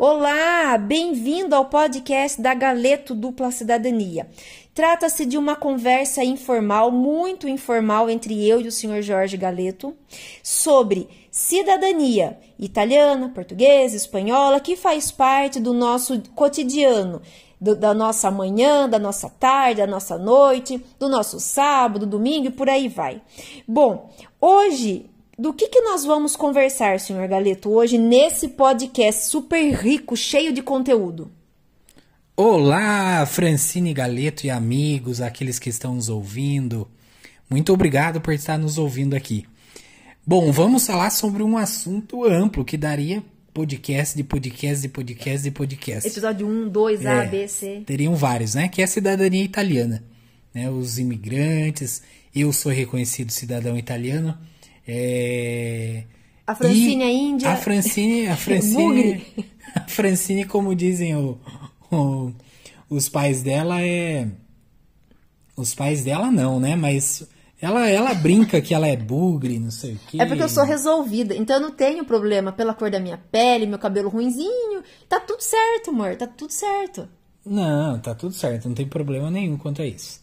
Olá, bem-vindo ao podcast da Galeto Dupla Cidadania. Trata-se de uma conversa informal, muito informal, entre eu e o senhor Jorge Galeto, sobre cidadania italiana, portuguesa, espanhola, que faz parte do nosso cotidiano, do, da nossa manhã, da nossa tarde, da nossa noite, do nosso sábado, domingo e por aí vai. Bom, hoje do que, que nós vamos conversar, senhor Galeto, hoje nesse podcast super rico, cheio de conteúdo? Olá, Francine Galeto e amigos, aqueles que estão nos ouvindo. Muito obrigado por estar nos ouvindo aqui. Bom, vamos falar sobre um assunto amplo que daria podcast de podcast de podcast de podcast. Episódio 1, 2, A, é, B, C. Teriam vários, né? Que é a cidadania italiana. Né? Os imigrantes. Eu sou reconhecido cidadão italiano é... A Francine é Índia. A Francine, a Francine, a Francine, como dizem o, o, os pais dela é, os pais dela não, né? Mas ela, ela brinca que ela é bugre, não sei o quê. É porque eu sou resolvida, então eu não tenho problema pela cor da minha pele, meu cabelo ruinzinho. Tá tudo certo, amor, tá tudo certo. Não, tá tudo certo, não tem problema nenhum quanto a isso.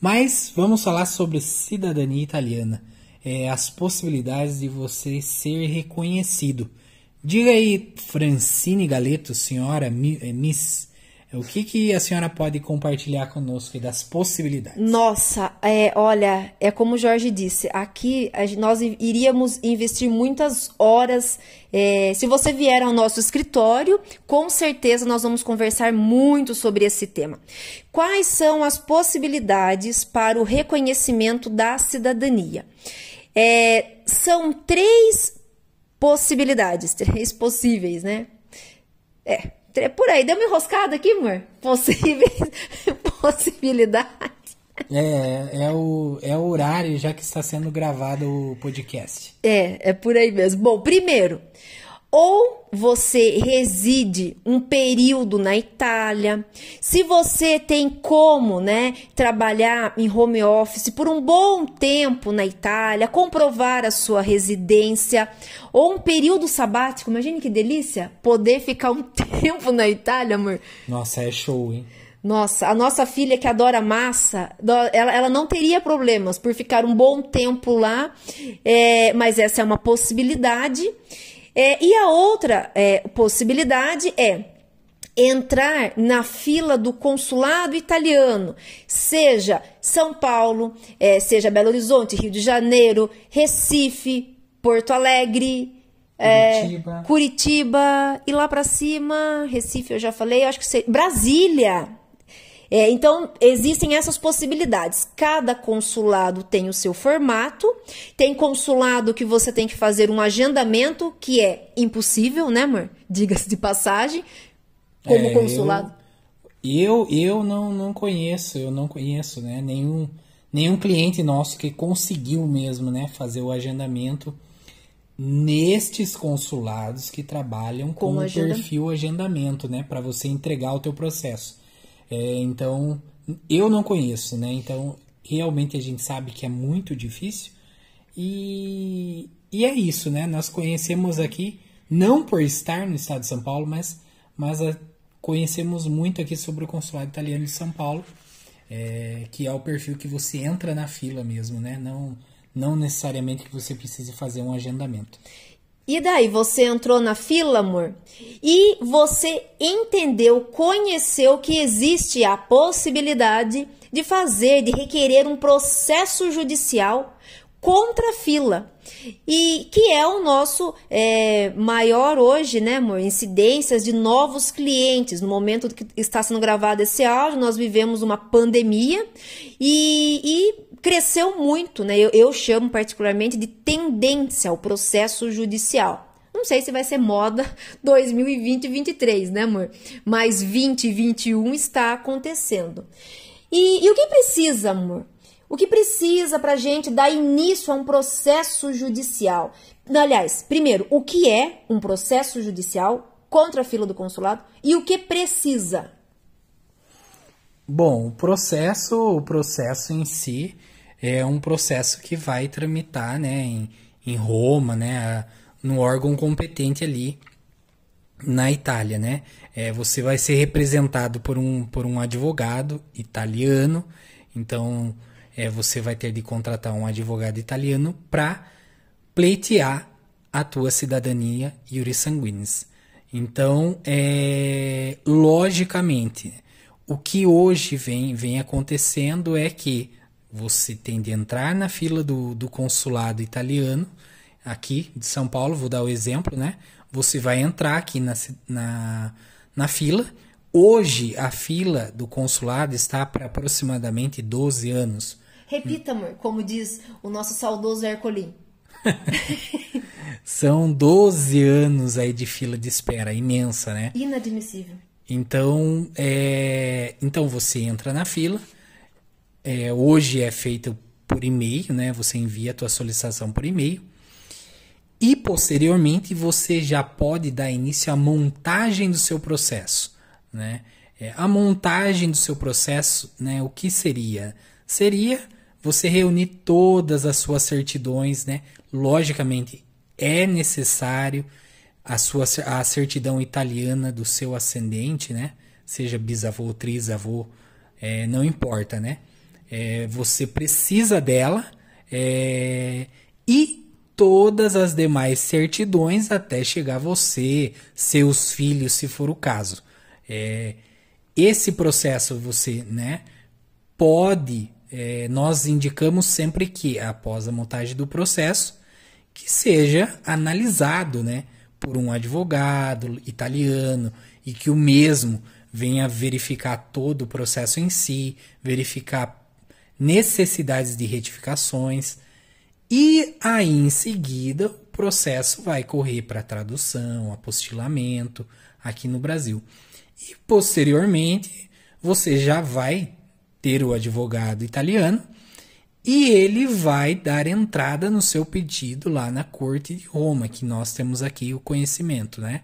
Mas vamos falar sobre cidadania italiana é, as possibilidades de você ser reconhecido. Diga aí, Francine Galeto, senhora é, Miss, o que, que a senhora pode compartilhar conosco das possibilidades? Nossa, é, olha, é como o Jorge disse, aqui nós iríamos investir muitas horas. É, se você vier ao nosso escritório, com certeza nós vamos conversar muito sobre esse tema. Quais são as possibilidades para o reconhecimento da cidadania? É, são três possibilidades, três possíveis, né? É, por aí, deu uma enroscada aqui, amor? Possíveis, possibilidades. É, é o, é o horário já que está sendo gravado o podcast. É, é por aí mesmo. Bom, primeiro, ou você reside um período na Itália, se você tem como, né, trabalhar em home office por um bom tempo na Itália, comprovar a sua residência, ou um período sabático, imagine que delícia, poder ficar um tempo na Itália, amor. Nossa, é show, hein? Nossa, a nossa filha que adora massa, ela, ela não teria problemas por ficar um bom tempo lá, é, mas essa é uma possibilidade. É, e a outra é, possibilidade é entrar na fila do consulado italiano, seja São Paulo, é, seja Belo Horizonte, Rio de Janeiro, Recife, Porto Alegre, é, Curitiba, Curitiba e lá para cima, Recife eu já falei, acho que sei, Brasília. É, então, existem essas possibilidades. Cada consulado tem o seu formato. Tem consulado que você tem que fazer um agendamento, que é impossível, né, amor? Diga-se de passagem, como é, consulado. Eu, eu, eu não, não conheço, eu não conheço, né, nenhum, nenhum cliente nosso que conseguiu mesmo, né, fazer o agendamento nestes consulados que trabalham com, com o agenda... perfil agendamento, né, para você entregar o teu processo. É, então, eu não conheço, né? Então, realmente a gente sabe que é muito difícil. E, e é isso, né? Nós conhecemos aqui, não por estar no estado de São Paulo, mas, mas a, conhecemos muito aqui sobre o consulado italiano de São Paulo, é, que é o perfil que você entra na fila mesmo, né? Não, não necessariamente que você precise fazer um agendamento. E daí você entrou na fila, amor, e você entendeu, conheceu que existe a possibilidade de fazer, de requerer um processo judicial contra a fila. E que é o nosso é, maior hoje, né, amor? Incidências de novos clientes. No momento que está sendo gravado esse áudio, nós vivemos uma pandemia e, e cresceu muito, né? Eu, eu chamo particularmente de tendência ao processo judicial. Não sei se vai ser moda 2020 e 2023, né, amor? Mas 2021 está acontecendo. E, e o que precisa, amor? O que precisa para a gente dar início a um processo judicial? Aliás, primeiro, o que é um processo judicial contra a fila do consulado e o que precisa? Bom, o processo, o processo em si é um processo que vai tramitar, né, em, em Roma, né, no órgão competente ali na Itália, né? É, você vai ser representado por um, por um advogado italiano, então é, você vai ter de contratar um advogado italiano para pleitear a tua cidadania iuris sanguinis. Então, é, logicamente, o que hoje vem, vem acontecendo é que você tem de entrar na fila do, do consulado italiano, aqui de São Paulo, vou dar o exemplo, né? Você vai entrar aqui na, na, na fila. Hoje, a fila do consulado está para aproximadamente 12 anos. Repita, amor, como diz o nosso saudoso Ercolim. São 12 anos aí de fila de espera, imensa, né? Inadmissível. Então, é, então você entra na fila. É, hoje é feito por e-mail, né? Você envia a tua solicitação por e-mail. E posteriormente você já pode dar início à montagem do seu processo, né? É, a montagem do seu processo, né? O que seria? Seria você reunir todas as suas certidões, né? Logicamente é necessário a sua a certidão italiana do seu ascendente, né? Seja bisavô, trisavô, é, não importa, né? É, você precisa dela é, e todas as demais certidões até chegar você, seus filhos, se for o caso. É, esse processo você, né, pode, é, nós indicamos sempre que após a montagem do processo, que seja analisado, né, por um advogado italiano e que o mesmo venha verificar todo o processo em si, verificar necessidades de retificações e aí, em seguida, o processo vai correr para tradução, apostilamento aqui no Brasil. E posteriormente, você já vai ter o advogado italiano e ele vai dar entrada no seu pedido lá na Corte de Roma, que nós temos aqui o conhecimento, né?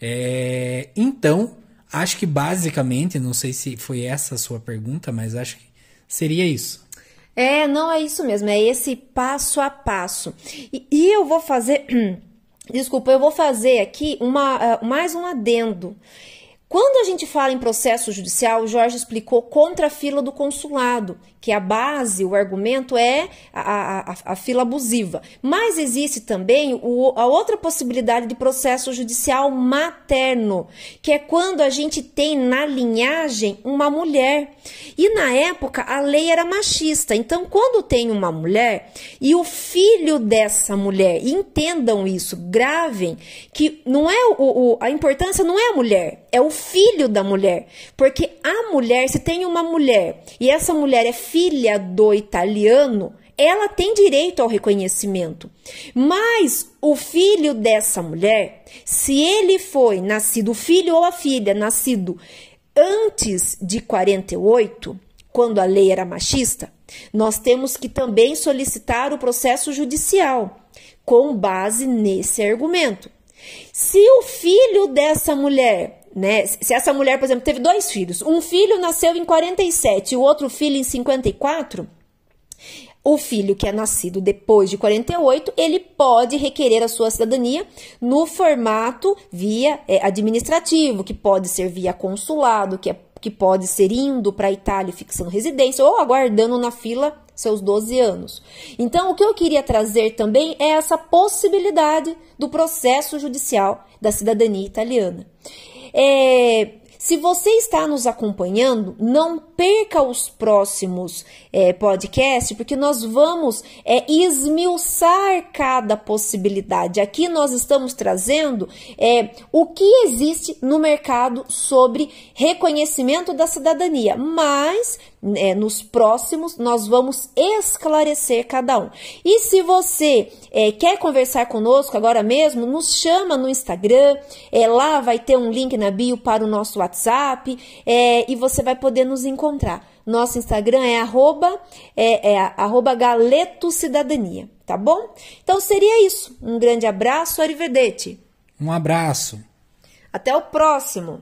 É, então, acho que basicamente, não sei se foi essa a sua pergunta, mas acho que seria isso. É, não é isso mesmo, é esse passo a passo. E, e eu vou fazer. Desculpa, eu vou fazer aqui uma, uh, mais um adendo. Quando a gente fala em processo judicial, o Jorge explicou contra a fila do consulado, que a base, o argumento é a, a, a fila abusiva. Mas existe também o, a outra possibilidade de processo judicial materno, que é quando a gente tem na linhagem uma mulher. E na época a lei era machista. Então, quando tem uma mulher e o filho dessa mulher, entendam isso, gravem, que não é o, o a importância não é a mulher, é o filho da mulher. Porque a mulher, se tem uma mulher e essa mulher é filha do italiano, ela tem direito ao reconhecimento. Mas o filho dessa mulher, se ele foi nascido, o filho ou a filha, nascido antes de 48, quando a lei era machista, nós temos que também solicitar o processo judicial com base nesse argumento. Se o filho dessa mulher né? Se essa mulher, por exemplo, teve dois filhos, um filho nasceu em 47 e o outro filho em 54, o filho que é nascido depois de 48, ele pode requerer a sua cidadania no formato via é, administrativo, que pode ser via consulado, que, é, que pode ser indo para a Itália fixando residência ou aguardando na fila seus 12 anos. Então, o que eu queria trazer também é essa possibilidade do processo judicial da cidadania italiana. É, se você está nos acompanhando, não perca os próximos é, podcasts, porque nós vamos é, esmiuçar cada possibilidade. Aqui nós estamos trazendo é, o que existe no mercado sobre reconhecimento da cidadania, mas é, nos próximos nós vamos esclarecer cada um. E se você é, quer conversar conosco agora mesmo, nos chama no Instagram, é, lá vai ter um link na bio para o nosso WhatsApp é, e você vai poder nos encontrar. Nosso Instagram é arroba, é, é arroba Galeto Cidadania, tá bom? Então seria isso. Um grande abraço, Arrivedete. Um abraço. Até o próximo.